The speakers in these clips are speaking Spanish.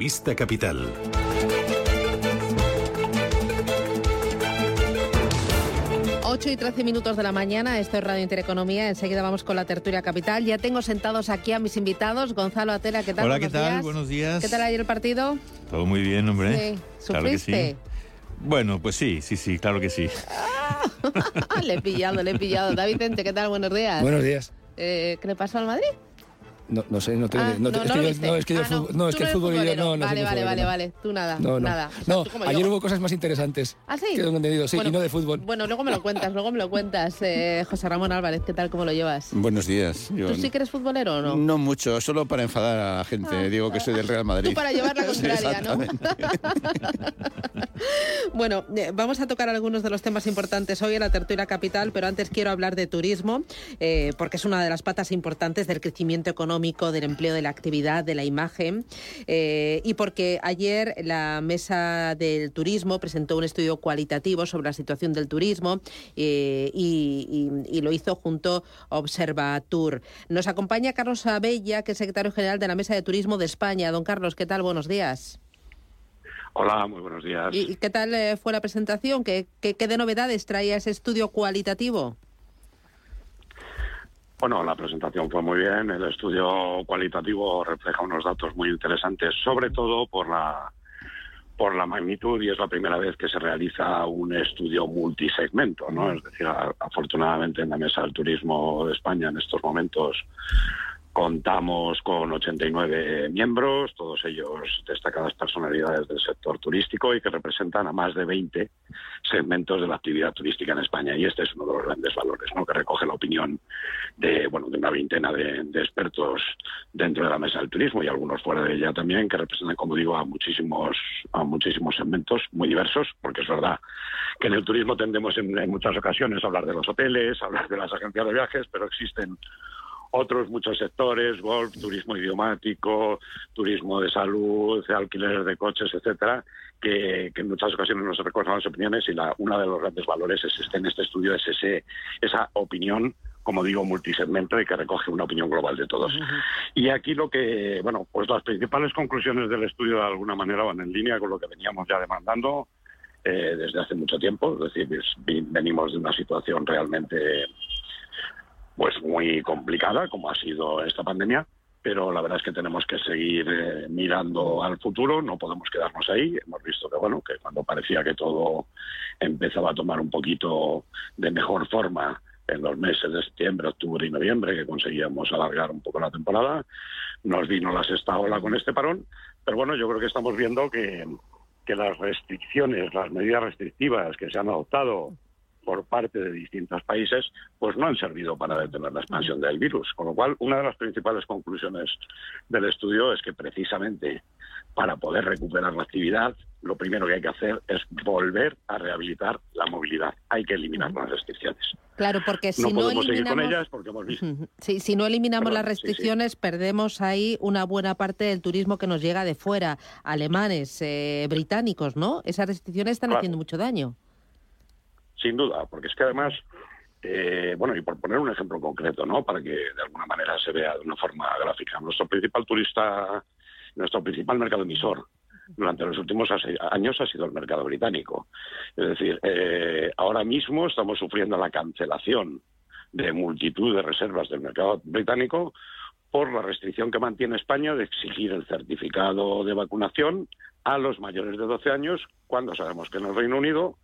La entrevista capital. Ocho y 13 minutos de la mañana, esto es Radio Intereconomía. Enseguida vamos con la tertulia capital. Ya tengo sentados aquí a mis invitados. Gonzalo Atela, ¿qué tal? Hola, ¿qué Buenos tal? días. Buenos días. ¿Qué tal ayer el partido? Todo muy bien, hombre. Sí. Claro que ¿Sufriste? sí. Bueno, pues sí, sí, sí, claro que sí. le he pillado, le he pillado. David Vicente, ¿qué tal? Buenos días. Buenos días. Eh, ¿Qué le pasó al Madrid? No, no sé, no tengo Ah, no, te- no, es que yo- no, es que yo Ah, el fútbol- no, es tú que el fútbol y yo no, no Vale, vale, futbolero, vale, vale. Tú nada, No, no. nada. No, ayer yo. hubo cosas más interesantes. ¿Ah, sí? Que tengo entendido, sí, Bueno, y no de fútbol. Bueno, luego me lo cuentas, luego me lo cuentas. Eh, José Ramón Álvarez, ¿qué tal? ¿Cómo lo llevas? Buenos días. Yo- ¿Tú sí que eres futbolero o no? No mucho, solo para enfadar a la gente. Ah. Digo que soy del Real Madrid. Tú para llevar la contraria, ¿no? Bueno, eh, vamos a tocar algunos de los temas importantes hoy en la tertulia capital, pero antes quiero hablar de turismo, eh, porque es una de las patas importantes del crecimiento económico, del empleo, de la actividad, de la imagen, eh, y porque ayer la Mesa del Turismo presentó un estudio cualitativo sobre la situación del turismo eh, y, y- y lo hizo junto a Observatur. Nos acompaña Carlos Abella, que es secretario general de la Mesa de Turismo de España. Don Carlos, ¿qué tal? Buenos días. Hola, muy buenos días. ¿Y y qué tal eh, fue la presentación? ¿Qué, qué, qué de novedades traía ese estudio cualitativo? Bueno, la presentación fue muy bien. El estudio cualitativo refleja unos datos muy interesantes, sobre todo por la por la magnitud y es la primera vez que se realiza un estudio multisegmento, ¿no? Es decir, afortunadamente en la mesa del turismo de España en estos momentos contamos con 89 miembros, todos ellos destacadas personalidades del sector turístico y que representan a más de 20 segmentos de la actividad turística en España. Y este es uno de los grandes valores, ¿no? que recoge la opinión de, bueno, de una veintena de, expertos dentro de la mesa del turismo y algunos fuera de ella también, que representan, como digo, a muchísimos, a muchísimos segmentos muy diversos, porque es verdad que en el turismo tendemos en, en muchas ocasiones a hablar de los hoteles, a hablar de las agencias de viajes, pero existen otros muchos sectores, golf, turismo idiomático, turismo de salud, alquileres de coches, etcétera, que, que en muchas ocasiones no se recogen las opiniones y la, uno de los grandes valores es este, en este estudio es ese, esa opinión como digo, multisegmento y que recoge una opinión global de todos. Y aquí lo que, bueno, pues las principales conclusiones del estudio de alguna manera van en línea con lo que veníamos ya demandando eh, desde hace mucho tiempo, es decir, es- venimos de una situación realmente pues muy complicada como ha sido esta pandemia, pero la verdad es que tenemos que seguir eh, mirando al futuro, no podemos quedarnos ahí. Hemos visto que bueno, que cuando parecía que todo empezaba a tomar un poquito de mejor forma en los meses de septiembre, octubre y noviembre, que conseguíamos alargar un poco la temporada, nos vino la sexta ola con este parón, pero bueno, yo creo que estamos viendo que, que las restricciones, las medidas restrictivas que se han adoptado por parte de distintos países, pues no han servido para detener la expansión del virus. Con lo cual, una de las principales conclusiones del estudio es que precisamente para poder recuperar la actividad, lo primero que hay que hacer es volver a rehabilitar la movilidad. Hay que eliminar las restricciones. Claro, porque si no no, podemos seguir con ellas porque hemos visto. Sí, si no eliminamos Perdón, las sí, sí. restricciones, perdemos ahí una buena parte del turismo que nos llega de fuera, alemanes, eh, británicos, ¿no? Esas restricciones están Claro. haciendo mucho daño. Sin duda, porque es que además, eh, bueno, y por poner un ejemplo concreto, ¿no? Para que de alguna manera se vea de una forma gráfica, nuestro principal turista, nuestro principal mercado emisor durante los últimos años ha sido el mercado británico. Es decir, eh, ahora mismo estamos sufriendo la cancelación de multitud de reservas del mercado británico por la restricción que mantiene España de exigir el certificado de vacunación a los mayores de 12 años, cuando sabemos que en el Reino Unido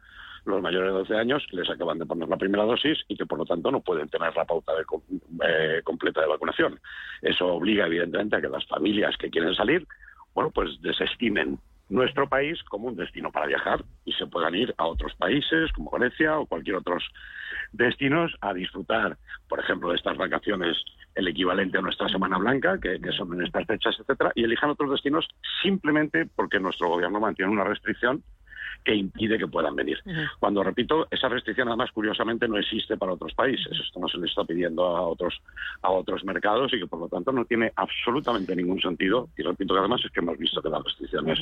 los mayores de 12 años les acaban de poner la primera dosis y que por lo tanto no pueden tener la pauta de eh, completa de vacunación. Eso obliga evidentemente a que las familias que quieren salir, bueno, pues desestimen nuestro país como un destino para viajar y se puedan ir a otros países como Grecia o cualquier otros destinos a disfrutar, por ejemplo, de estas vacaciones el equivalente a nuestra Semana Blanca, que, que son en estas fechas, etcétera, y elijan otros destinos simplemente porque nuestro gobierno mantiene una restricción que impide que puedan venir. Cuando repito, esa restricción además curiosamente no existe para otros países. Esto no se le está pidiendo a otros a otros mercados y que por lo tanto no tiene absolutamente ningún sentido. Y repito que además es que hemos visto que las restricciones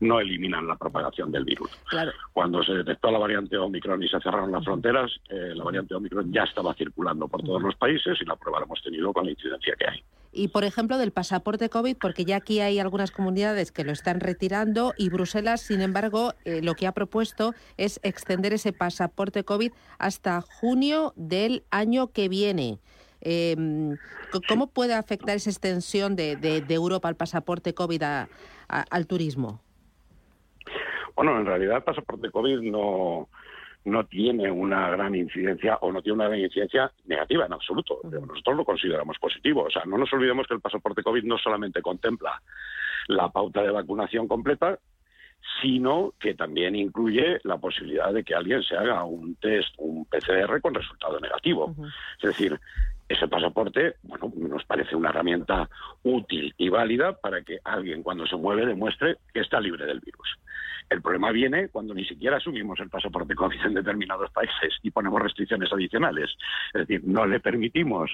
no eliminan la propagación del virus. Claro. Cuando se detectó la variante Omicron y se cerraron las fronteras, eh, la variante Omicron ya estaba circulando por todos los países y la prueba la hemos tenido con la incidencia que hay. Y, por ejemplo, del pasaporte COVID, porque ya aquí hay algunas comunidades que lo están retirando y Bruselas, sin embargo, eh, lo que ha propuesto es extender ese pasaporte COVID hasta junio del año que viene. Eh, ¿Cómo puede afectar esa extensión de, de, de Europa al pasaporte COVID a, a, al turismo? Bueno, en realidad el pasaporte COVID no, no tiene una gran incidencia o no tiene una gran incidencia negativa en absoluto. Nosotros lo consideramos positivo. O sea, no nos olvidemos que el pasaporte COVID no solamente contempla la pauta de vacunación completa, sino que también incluye la posibilidad de que alguien se haga un test, un PCR con resultado negativo. Uh -huh. Es decir, ese pasaporte, bueno, nos parece una herramienta útil y válida para que alguien cuando se mueve demuestre que está libre del virus. El problema viene cuando ni siquiera asumimos el pasaporte COVID en determinados países y ponemos restricciones adicionales. Es decir, no le permitimos,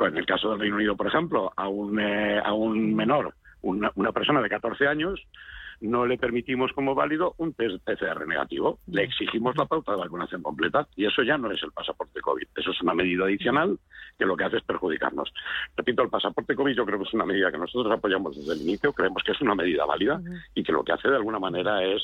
en el caso del Reino Unido, por ejemplo, a un, eh, a un menor, una, persona de 14 años, no le permitimos como válido un test PCR negativo. Le exigimos la pauta de vacunación completa y eso ya no es el pasaporte COVID. Eso es una medida adicional que lo que hace es perjudicarnos. Repito, el pasaporte COVID yo creo que es una medida que nosotros apoyamos desde el inicio, creemos que es una medida válida y que lo que hace de alguna manera es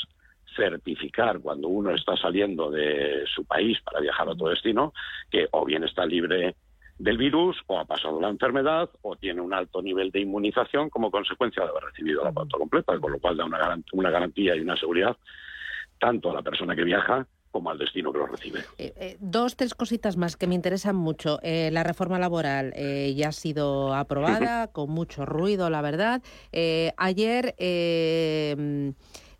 certificar cuando uno está saliendo de su país para viajar a otro destino que o bien está libre del virus o ha pasado la enfermedad o tiene un alto nivel de inmunización como consecuencia de haber recibido la pauta completa, con lo cual da una, garant una garantía y una seguridad tanto a la persona que viaja como al destino que lo recibe. Eh, eh, dos, tres cositas más que me interesan mucho. Eh, la reforma laboral eh, ya ha sido aprobada, con mucho ruido, la verdad. Eh, ayer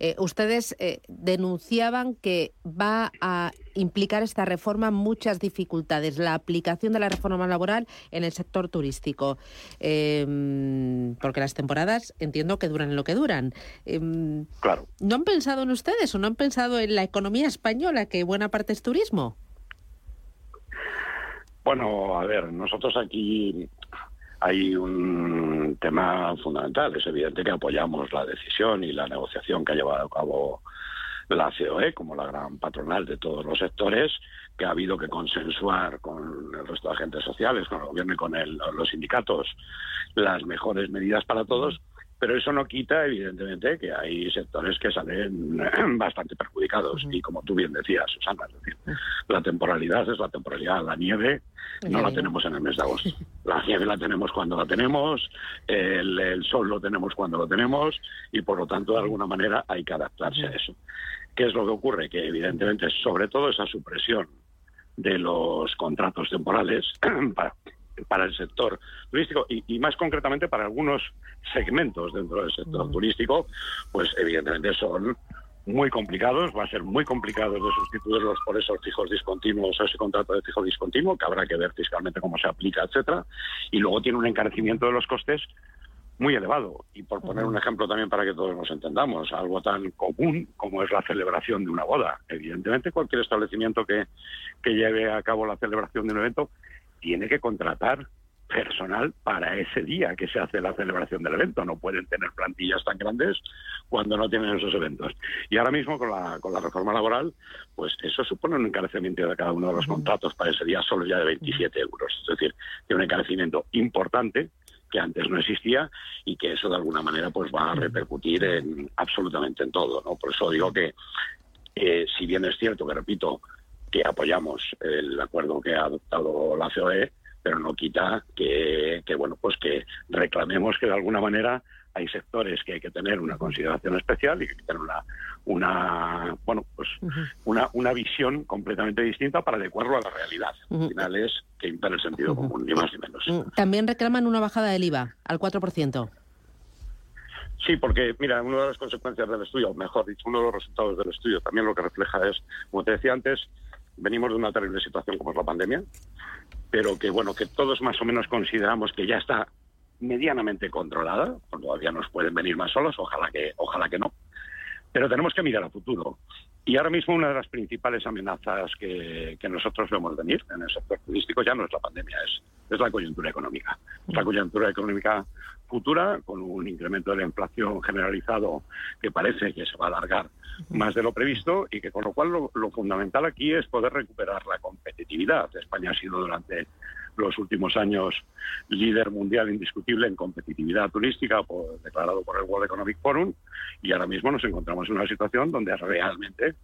eh, ustedes eh, denunciaban que va a implicar esta reforma muchas dificultades, la aplicación de la reforma laboral en el sector turístico, eh, porque las temporadas entiendo que duran lo que duran. claro. ¿No han pensado en ustedes o no han pensado en la economía española, que buena parte es turismo? Bueno, a ver, nosotros aquí hay un tema fundamental. Es evidente que apoyamos la decisión y la negociación que ha llevado a cabo la COE como la gran patronal de todos los sectores, que ha habido que consensuar con el resto de agentes sociales, con el gobierno y con el, los sindicatos las mejores medidas para todos. Pero eso no quita, evidentemente, que hay sectores que salen bastante perjudicados. Uh -huh. Y como tú bien decías, Susana, es decir, la temporalidad es la temporalidad. La nieve no la tenemos en el mes de agosto. La nieve la tenemos cuando la tenemos, el, el sol lo tenemos cuando lo tenemos, y por lo tanto, de alguna manera, hay que adaptarse a eso. ¿Qué es lo que ocurre? Que evidentemente, sobre todo esa supresión de los contratos temporales para para el sector turístico y, y, más concretamente para algunos segmentos dentro del sector turístico, pues evidentemente son muy complicados, va a ser muy complicado de sustituirlos por esos fijos discontinuos, ese contrato de fijo discontinuo, que habrá que ver fiscalmente cómo se aplica, etcétera, y luego tiene un encarecimiento de los costes muy elevado. Y por poner un ejemplo también para que todos nos entendamos, algo tan común como es la celebración de una boda. Evidentemente, cualquier establecimiento que, que lleve a cabo la celebración de un evento tiene que contratar personal para ese día que se hace la celebración del evento. No pueden tener plantillas tan grandes cuando no tienen esos eventos. Y ahora mismo con la, con la reforma laboral, pues eso supone un encarecimiento de cada uno de los contratos para ese día solo ya de 27 euros. Es decir, tiene un encarecimiento importante que antes no existía y que eso de alguna manera pues va a repercutir en absolutamente en todo. ¿no? Por eso digo que eh, si bien es cierto que repito que apoyamos el acuerdo que ha adoptado la COE, pero no quita que, que, bueno pues que reclamemos que de alguna manera hay sectores que hay que tener una consideración especial y que hay que tener una una bueno pues uh -huh. una, una visión completamente distinta para adecuarlo a la realidad. Uh -huh. Al final es que impera el sentido uh -huh. común, ni más ni menos. También reclaman una bajada del IVA al 4%. Sí, porque, mira, una de las consecuencias del estudio, o mejor dicho, uno de los resultados del estudio también lo que refleja es, como te decía antes, venimos de una terrible situación como es la pandemia, pero que, bueno, que todos más o menos consideramos que ya está medianamente controlada, todavía nos pueden venir más solos, ojalá que, ojalá que no, pero tenemos que mirar a futuro. Y ahora mismo una de las principales amenazas que, que nosotros vemos venir en el sector turístico ya no es la pandemia, es, es la coyuntura económica. Es la coyuntura económica futura, con un incremento de la inflación generalizado que parece que se va a alargar más de lo previsto y que con lo cual lo, lo fundamental aquí es poder recuperar la competitividad. España ha sido durante los últimos años líder mundial indiscutible en competitividad turística, por- declarado por el World Economic Forum, y ahora mismo nos encontramos en una situación donde realmente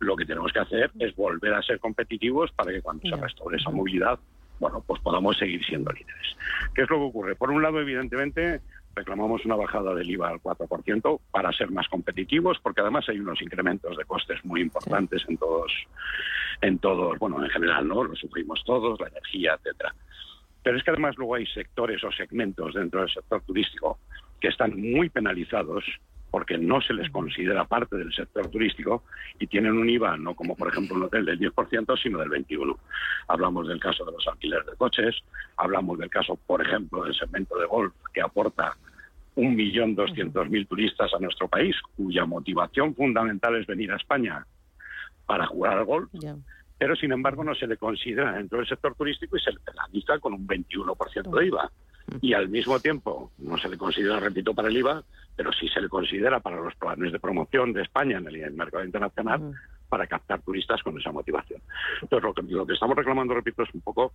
lo que tenemos que hacer es volver a ser competitivos para que cuando se restaure esa movilidad, bueno, pues podamos seguir siendo líderes. ¿Qué es lo que ocurre? Por un lado, evidentemente, reclamamos una bajada del IVA al 4% para ser más competitivos, porque además hay unos incrementos de costes muy importantes en todos, en todos, bueno, en general, ¿no? Lo sufrimos todos, la energía, etcétera. Pero es que además luego hay sectores o segmentos dentro del sector turístico que están muy penalizados porque no se les considera parte del sector turístico y tienen un IVA no como por ejemplo un hotel del 10%, sino del 21%. Hablamos del caso de los alquileres de coches, hablamos del caso, por ejemplo, del segmento de golf que aporta 1.200.000 turistas a nuestro país, cuya motivación fundamental es venir a España para jugar al golf pero sin embargo no se le considera dentro del sector turístico y se le penaliza con un 21% de IVA. Y al mismo tiempo no se le considera, repito, para el IVA, pero sí se le considera para los planes de promoción de España en el, mercado internacional para captar turistas con esa motivación. Entonces, lo que, lo que estamos reclamando, repito, es un poco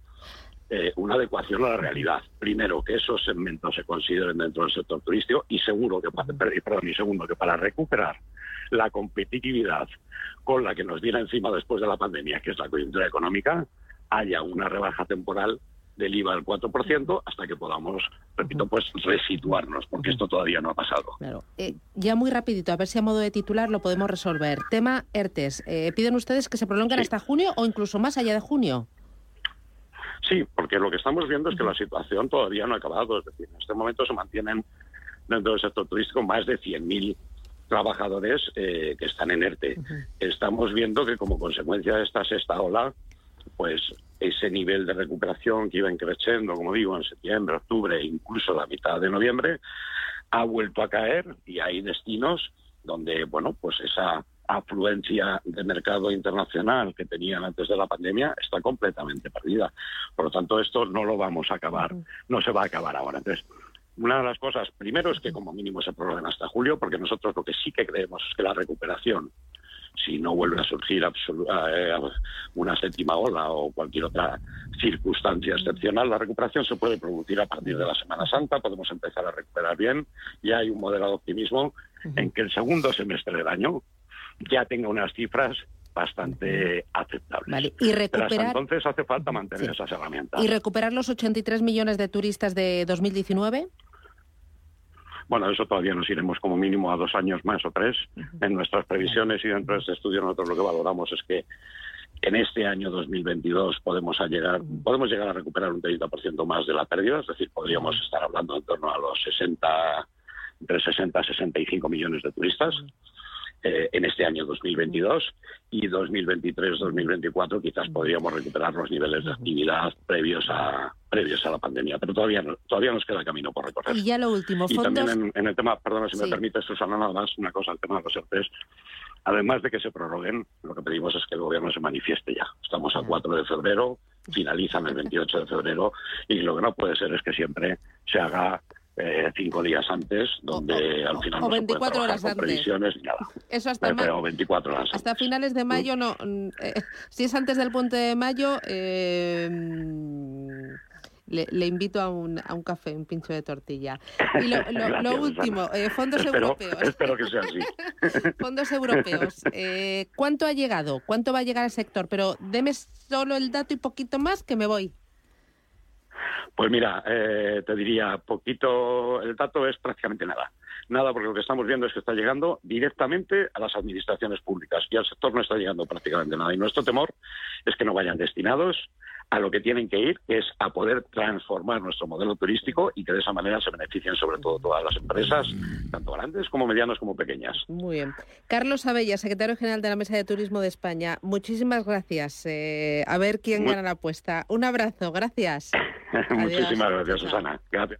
eh, una adecuación a la realidad. Primero, que esos segmentos se consideren dentro del sector turístico y seguro que, perdón, y segundo, que para recuperar la competitividad con la que nos viene encima después de la pandemia, que es la coyuntura económica, haya una rebaja temporal del IVA al 4% hasta que podamos, repito, pues resituarnos, porque esto todavía no ha pasado. Claro. Eh, ya muy rapidito, a ver si a modo de titular lo podemos resolver. Tema ERTES. Eh, ¿Piden ustedes que se prolonguen Sí. hasta junio o incluso más allá de junio? Sí, porque lo que estamos viendo es que la situación todavía no ha acabado. Es decir, en este momento se mantienen dentro del sector turístico más de 100.000 trabajadores eh, que están en ERTE. Estamos viendo que como consecuencia de esta sexta ola, pues ese nivel de recuperación que iba creciendo, como digo, en septiembre, octubre, incluso la mitad de noviembre, ha vuelto a caer y hay destinos donde, bueno, pues esa afluencia de mercado internacional que tenían antes de la pandemia está completamente perdida. Por lo tanto, esto no lo vamos a acabar, no se va a acabar ahora. Entonces, una de las cosas, primero es que como mínimo se prorroguen hasta julio, porque nosotros lo que sí que creemos es que la recuperación, si no vuelve a surgir eh, una séptima ola o cualquier otra circunstancia excepcional, la recuperación se puede producir a partir de la Semana Santa, podemos empezar a recuperar bien, y hay un moderado optimismo en que el segundo semestre del año ya tenga unas cifras bastante aceptables. Vale, y Pero hasta recuperar, entonces hace falta mantener Sí. esas herramientas. y recuperar los 83 millones de turistas de 2019. Bueno, eso todavía nos iremos como mínimo a dos años más o tres. En nuestras previsiones y dentro de este estudio nosotros lo que valoramos es que en este año 2022 podemos a llegar podemos llegar a recuperar un 30% más de la pérdida, es decir, podríamos estar hablando en torno a los 60 entre 60 y 65 millones de turistas eh, en este año 2022 y 2023-2024 quizás podríamos recuperar los niveles de actividad previos a previos a la pandemia, pero todavía no- todavía nos queda camino por recorrer. Y ya lo último, Y también fondos. en, en el tema, perdona si Sí. me permite, Susana, nada más una cosa, el tema de los ERTES. Además de que se prorroguen, lo que pedimos es que el gobierno se manifieste ya. Estamos a 4 de febrero, finalizan el 28 de febrero, y lo que no puede ser es que siempre se haga eh, cinco días antes, donde O- al final o no 24 se horas con antes. previsiones ni nada. Eso hasta, ma- pero 24 horas hasta antes. finales de mayo no. mm, eh, si es antes del puente de mayo, eh, mm, le, le invito a un, a un café, un pincho de tortilla. Y lo, lo- lo Gracias, último, eh, fondos Espero, europeos. espero que sea así. Fondos europeos. Eh, ¿Cuánto ha llegado? ¿Cuánto va a llegar al sector? Pero deme solo el dato y poquito más que me voy. Pues mira, eh, te diría, poquito, el dato es prácticamente nada. Nada, porque lo que estamos viendo es que está llegando directamente a las administraciones públicas y al sector no está llegando prácticamente nada. Y nuestro temor es que no vayan destinados a lo que tienen que ir, que es a poder transformar nuestro modelo turístico y que de esa manera se beneficien sobre todo todas las empresas, tanto grandes como medianas como pequeñas. Muy bien. Carlos Abella, secretario general de la Mesa de Turismo de España, muchísimas gracias. Eh, a ver quién Muy- gana la apuesta. Un abrazo, gracias. Muchísimas gracias. Susana. Gracias.